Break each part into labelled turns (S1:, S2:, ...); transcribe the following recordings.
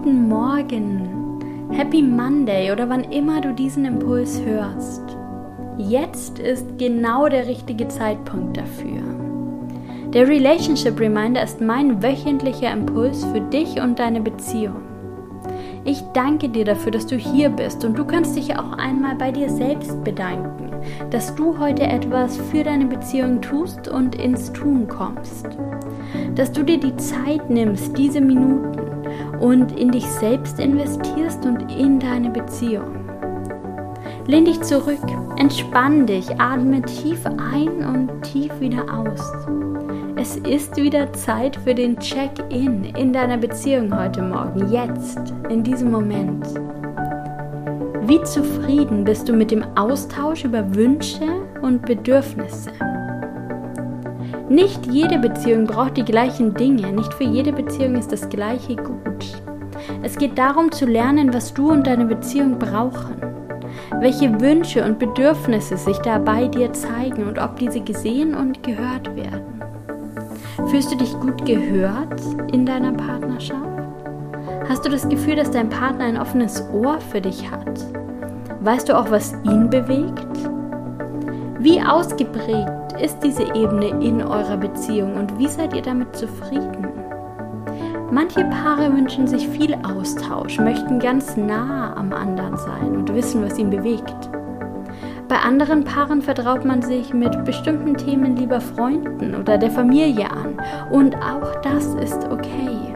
S1: Guten Morgen, Happy Monday oder wann immer du diesen Impuls hörst. Jetzt ist genau der richtige Zeitpunkt dafür. Der Relationship Reminder ist mein wöchentlicher Impuls für dich und deine Beziehung. Ich danke dir dafür, dass du hier bist und du kannst dich auch einmal bei dir selbst bedanken, dass du heute etwas für deine Beziehung tust und ins Tun kommst. Dass du dir die Zeit nimmst, diese Minuten und in dich selbst investierst und in deine Beziehung. Lehn dich zurück, entspann dich, atme tief ein und tief wieder aus. Es ist wieder Zeit für den Check-in in deiner Beziehung heute Morgen, jetzt, in diesem Moment. Wie zufrieden bist du mit dem Austausch über Wünsche und Bedürfnisse? Nicht jede Beziehung braucht die gleichen Dinge, nicht für jede Beziehung ist das gleiche gut. Es geht darum zu lernen, was du und deine Beziehung brauchen, welche Wünsche und Bedürfnisse sich da bei dir zeigen und ob diese gesehen und gehört werden. Fühlst du dich gut gehört in deiner Partnerschaft? Hast du das Gefühl, dass dein Partner ein offenes Ohr für dich hat? Weißt du auch, was ihn bewegt? Wie ausgeprägt ist diese Ebene in eurer Beziehung und wie seid ihr damit zufrieden? Manche Paare wünschen sich viel Austausch, möchten ganz nah am anderen sein und wissen, was ihn bewegt. Bei anderen Paaren vertraut man sich mit bestimmten Themen lieber Freunden oder der Familie an und auch das ist okay.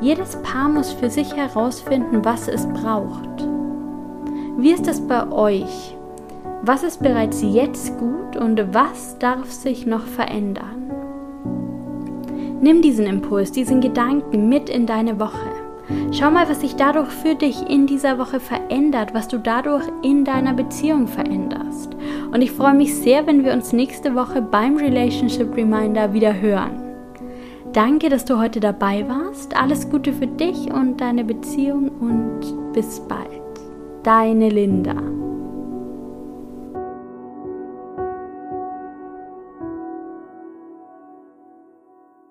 S1: Jedes Paar muss für sich herausfinden, was es braucht. Wie ist es bei euch? Was ist bereits jetzt gut und was darf sich noch verändern? Nimm diesen Impuls, diesen Gedanken mit in deine Woche. Schau mal, was sich dadurch für dich in dieser Woche verändert, was du dadurch in deiner Beziehung veränderst. Und ich freue mich sehr, wenn wir uns nächste Woche beim Relationship Reminder wieder hören. Danke, dass du heute dabei warst. Alles Gute für dich und deine Beziehung und bis bald. Deine Linda.